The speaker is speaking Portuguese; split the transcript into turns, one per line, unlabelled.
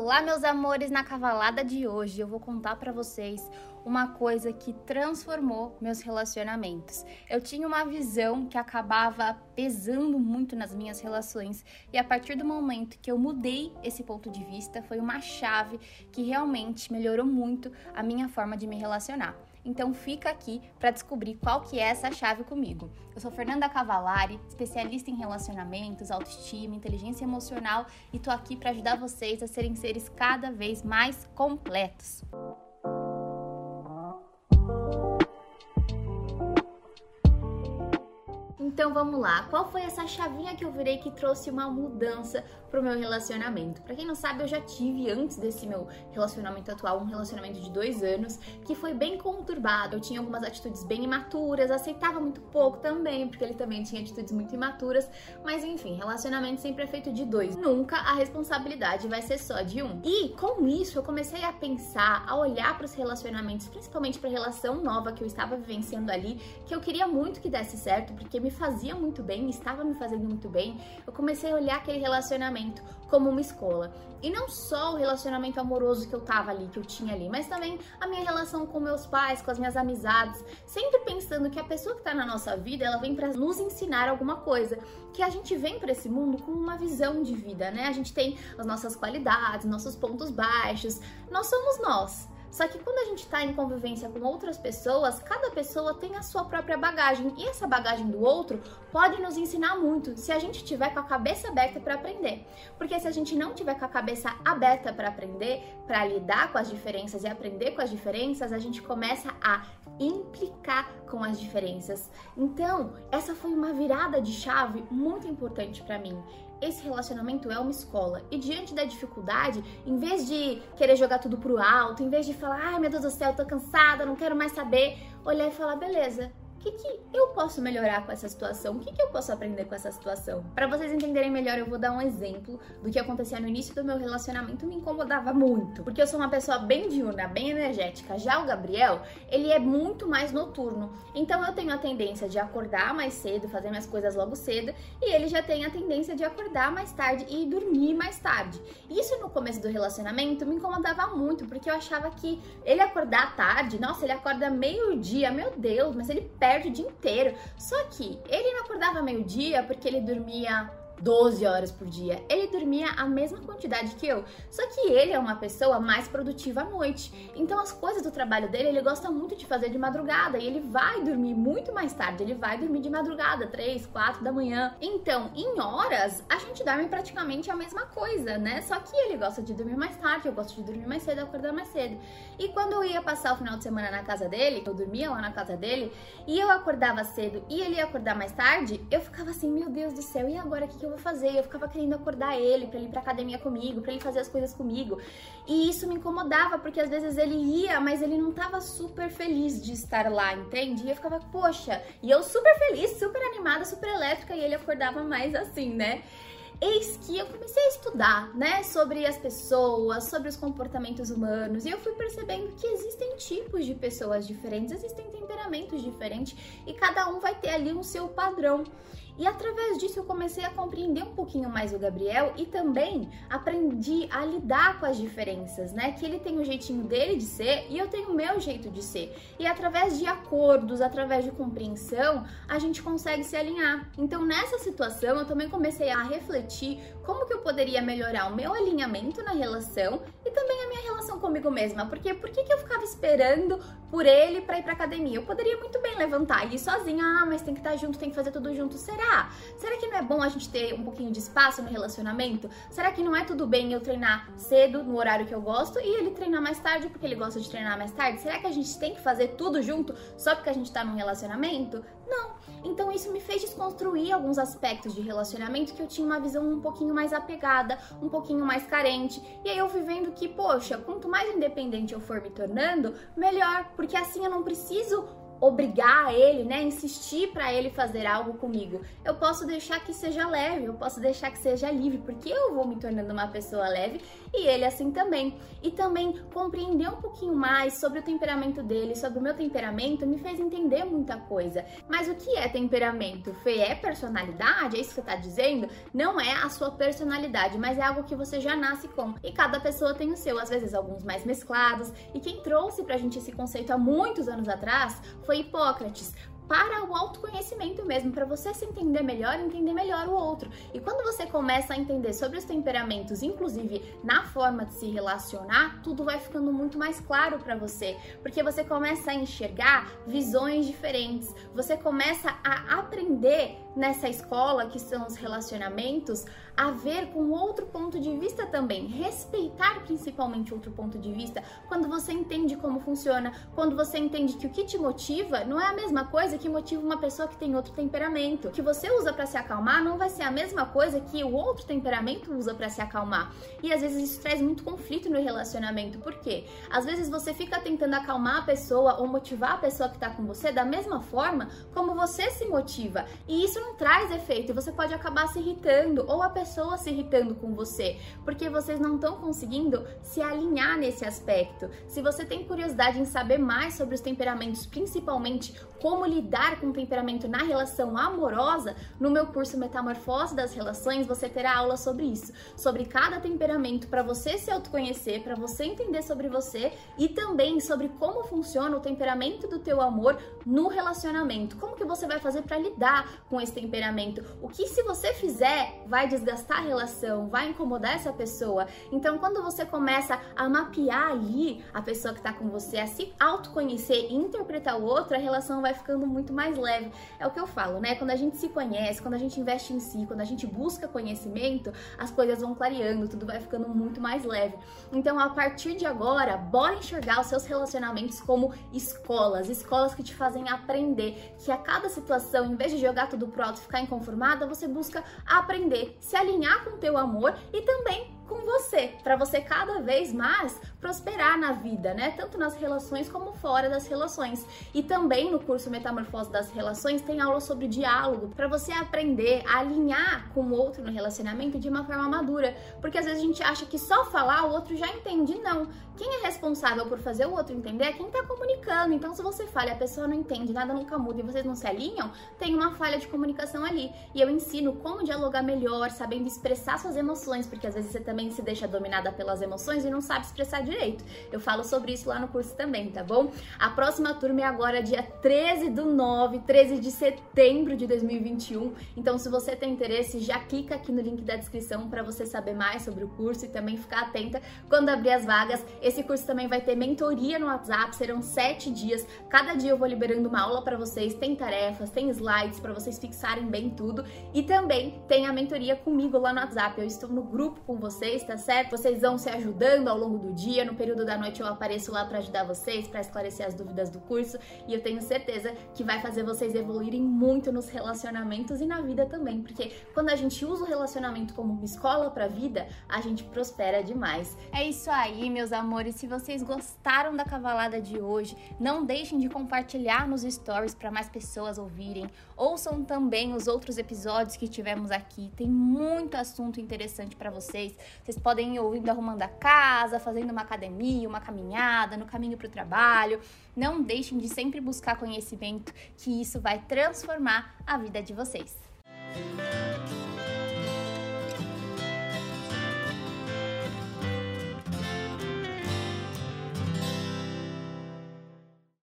Olá, meus amores, na cavalada de hoje eu vou contar para vocês uma coisa que transformou meus relacionamentos. Eu tinha uma visão que acabava pesando muito nas minhas relações e a partir do momento que eu mudei esse ponto de vista, foi uma chave que realmente melhorou muito a minha forma de me relacionar. Então fica aqui para descobrir qual que é essa chave comigo. Eu sou Fernanda Cavalari, especialista em relacionamentos, autoestima, inteligência emocional e tô aqui para ajudar vocês a serem seres cada vez mais completos. Então vamos lá, qual foi essa chavinha que eu virei que trouxe uma mudança pro meu relacionamento? Para quem não sabe, eu já tive antes desse meu relacionamento atual um relacionamento de dois anos que foi bem conturbado. Eu tinha algumas atitudes bem imaturas, aceitava muito pouco também, porque ele também tinha atitudes muito imaturas. Mas enfim, relacionamento sempre é feito de dois. Nunca a responsabilidade vai ser só de um. E com isso eu comecei a pensar, a olhar para os relacionamentos, principalmente para a relação nova que eu estava vivenciando ali, que eu queria muito que desse certo, porque me fazia muito bem, estava me fazendo muito bem, eu comecei a olhar aquele relacionamento como uma escola. E não só o relacionamento amoroso que eu tava ali, que eu tinha ali, mas também a minha relação com meus pais, com as minhas amizades, sempre pensando que a pessoa que tá na nossa vida, ela vem para nos ensinar alguma coisa, que a gente vem para esse mundo com uma visão de vida, né? A gente tem as nossas qualidades, nossos pontos baixos, nós somos nós. Só que quando a gente está em convivência com outras pessoas, cada pessoa tem a sua própria bagagem e essa bagagem do outro pode nos ensinar muito se a gente tiver com a cabeça aberta para aprender. Porque se a gente não tiver com a cabeça aberta para aprender, para lidar com as diferenças e aprender com as diferenças, a gente começa a implicar com as diferenças. Então, essa foi uma virada de chave muito importante para mim esse relacionamento é uma escola. E diante da dificuldade, em vez de querer jogar tudo pro alto, em vez de falar, ai meu Deus do céu, tô cansada, não quero mais saber, olhar e falar, beleza, o que, que eu posso melhorar com essa situação? O que, que eu posso aprender com essa situação? Para vocês entenderem melhor, eu vou dar um exemplo do que acontecia no início do meu relacionamento me incomodava muito, porque eu sou uma pessoa bem diurna, bem energética. Já o Gabriel, ele é muito mais noturno. Então eu tenho a tendência de acordar mais cedo, fazer minhas coisas logo cedo, e ele já tem a tendência de acordar mais tarde e dormir mais tarde. Isso no começo do relacionamento me incomodava muito, porque eu achava que ele acordar tarde, nossa, ele acorda meio-dia, meu Deus, mas ele perde perde o dia inteiro. Só que ele não acordava meio-dia porque ele dormia 12 horas por dia. Ele dormia a mesma quantidade que eu. Só que ele é uma pessoa mais produtiva à noite. Então as coisas do trabalho dele, ele gosta muito de fazer de madrugada e ele vai dormir muito mais tarde. Ele vai dormir de madrugada, 3, 4 da manhã. Então, em horas, a gente dorme praticamente a mesma coisa, né? Só que ele gosta de dormir mais tarde, eu gosto de dormir mais cedo, acordar mais cedo. E quando eu ia passar o final de semana na casa dele, eu dormia lá na casa dele, e eu acordava cedo e ele ia acordar mais tarde, eu ficava assim, meu Deus do céu, e agora o que, que eu vou fazer. Eu ficava querendo acordar ele para ele ir pra academia comigo, para ele fazer as coisas comigo. E isso me incomodava, porque às vezes ele ia, mas ele não tava super feliz de estar lá, entende? E eu ficava, poxa, e eu super feliz, super animada, super elétrica, e ele acordava mais assim, né? Eis que eu comecei a estudar, né, sobre as pessoas, sobre os comportamentos humanos, e eu fui percebendo que existem tipos de pessoas diferentes, existem temperamentos diferentes, e cada um vai ter ali um seu padrão. E através disso eu comecei a compreender um pouquinho mais o Gabriel e também aprendi a lidar com as diferenças, né? Que ele tem o jeitinho dele de ser e eu tenho o meu jeito de ser. E através de acordos, através de compreensão, a gente consegue se alinhar. Então nessa situação eu também comecei a refletir como que eu poderia melhorar o meu alinhamento na relação e também a minha relação comigo mesma. Porque por que, que eu ficava esperando por ele para ir pra academia? Eu poderia muito bem levantar e ir sozinha, ah, mas tem que estar junto, tem que fazer tudo junto. Será? Será? Será que não é bom a gente ter um pouquinho de espaço no relacionamento? Será que não é tudo bem eu treinar cedo, no horário que eu gosto, e ele treinar mais tarde porque ele gosta de treinar mais tarde? Será que a gente tem que fazer tudo junto só porque a gente tá num relacionamento? Não. Então isso me fez desconstruir alguns aspectos de relacionamento que eu tinha uma visão um pouquinho mais apegada, um pouquinho mais carente. E aí eu fui vendo que, poxa, quanto mais independente eu for me tornando, melhor, porque assim eu não preciso obrigar ele, né, insistir para ele fazer algo comigo. Eu posso deixar que seja leve, eu posso deixar que seja livre, porque eu vou me tornando uma pessoa leve e ele assim também. E também compreender um pouquinho mais sobre o temperamento dele, sobre o meu temperamento, me fez entender muita coisa. Mas o que é temperamento? Fê, é personalidade? É isso que você tá dizendo? Não é a sua personalidade, mas é algo que você já nasce com. E cada pessoa tem o seu, às vezes alguns mais mesclados. E quem trouxe pra gente esse conceito há muitos anos atrás foi Hipócrates. Para o autoconhecimento mesmo, para você se entender melhor entender melhor o outro. E quando você começa a entender sobre os temperamentos, inclusive na forma de se relacionar, tudo vai ficando muito mais claro para você, porque você começa a enxergar visões diferentes, você começa a aprender nessa escola que são os relacionamentos a ver com outro ponto de vista também, respeitar principalmente outro ponto de vista, quando você entende como funciona, quando você entende que o que te motiva não é a mesma coisa que motiva uma pessoa que tem outro temperamento. O que você usa para se acalmar não vai ser a mesma coisa que o outro temperamento usa para se acalmar. E às vezes isso traz muito conflito no relacionamento. Por quê? Às vezes você fica tentando acalmar a pessoa ou motivar a pessoa que tá com você da mesma forma como você se motiva. E isso não traz efeito. Você pode acabar se irritando ou a pessoa se irritando com você, porque vocês não estão conseguindo se alinhar nesse aspecto. Se você tem curiosidade em saber mais sobre os temperamentos, principalmente como lidar com o temperamento na relação amorosa, no meu curso Metamorfose das Relações você terá aula sobre isso, sobre cada temperamento para você se autoconhecer, para você entender sobre você e também sobre como funciona o temperamento do teu amor no relacionamento. Como que você vai fazer para lidar com esse temperamento? O que se você fizer vai desgastar a relação, vai incomodar essa pessoa. Então, quando você começa a mapear ali a pessoa que está com você, a se autoconhecer e interpretar o outro, a relação vai ficando muito mais leve. É o que eu falo, né? Quando a gente se conhece, quando a gente investe em si, quando a gente busca conhecimento, as coisas vão clareando, tudo vai ficando muito mais leve. Então, a partir de agora, bora enxergar os seus relacionamentos como escolas, escolas que te fazem aprender, que a cada situação, em vez de jogar tudo pro alto e ficar inconformada, você busca aprender, se alinhar com o teu amor e também com você, para você cada vez mais prosperar na vida, né? Tanto nas relações como fora das relações. E também no curso Metamorfose das Relações tem aula sobre diálogo, para você aprender a alinhar com o outro no relacionamento de uma forma madura, porque às vezes a gente acha que só falar o outro já entende. Não. Quem é responsável por fazer o outro entender é quem tá comunicando. Então, se você fala e a pessoa não entende, nada nunca muda e vocês não se alinham, tem uma falha de comunicação ali. E eu ensino como dialogar melhor, sabendo expressar suas emoções, porque às vezes você também também se deixa dominada pelas emoções e não sabe expressar direito. Eu falo sobre isso lá no curso também, tá bom? A próxima turma é agora dia 13 do 9, 13 de setembro de 2021. Então, se você tem interesse, já clica aqui no link da descrição para você saber mais sobre o curso e também ficar atenta quando abrir as vagas. Esse curso também vai ter mentoria no WhatsApp, serão sete dias. Cada dia eu vou liberando uma aula para vocês, tem tarefas, tem slides para vocês fixarem bem tudo e também tem a mentoria comigo lá no WhatsApp. Eu estou no grupo com vocês vocês, tá certo? Vocês vão se ajudando ao longo do dia. No período da noite eu apareço lá para ajudar vocês, para esclarecer as dúvidas do curso. E eu tenho certeza que vai fazer vocês evoluírem muito nos relacionamentos e na vida também. Porque quando a gente usa o relacionamento como uma escola para a vida, a gente prospera demais. É isso aí, meus amores. Se vocês gostaram da cavalada de hoje, não deixem de compartilhar nos stories para mais pessoas ouvirem. Ouçam também os outros episódios que tivemos aqui. Tem muito assunto interessante para vocês. Vocês podem ir ouvindo arrumando a casa, fazendo uma academia, uma caminhada, no caminho para o trabalho. Não deixem de sempre buscar conhecimento, que isso vai transformar a vida de vocês. Música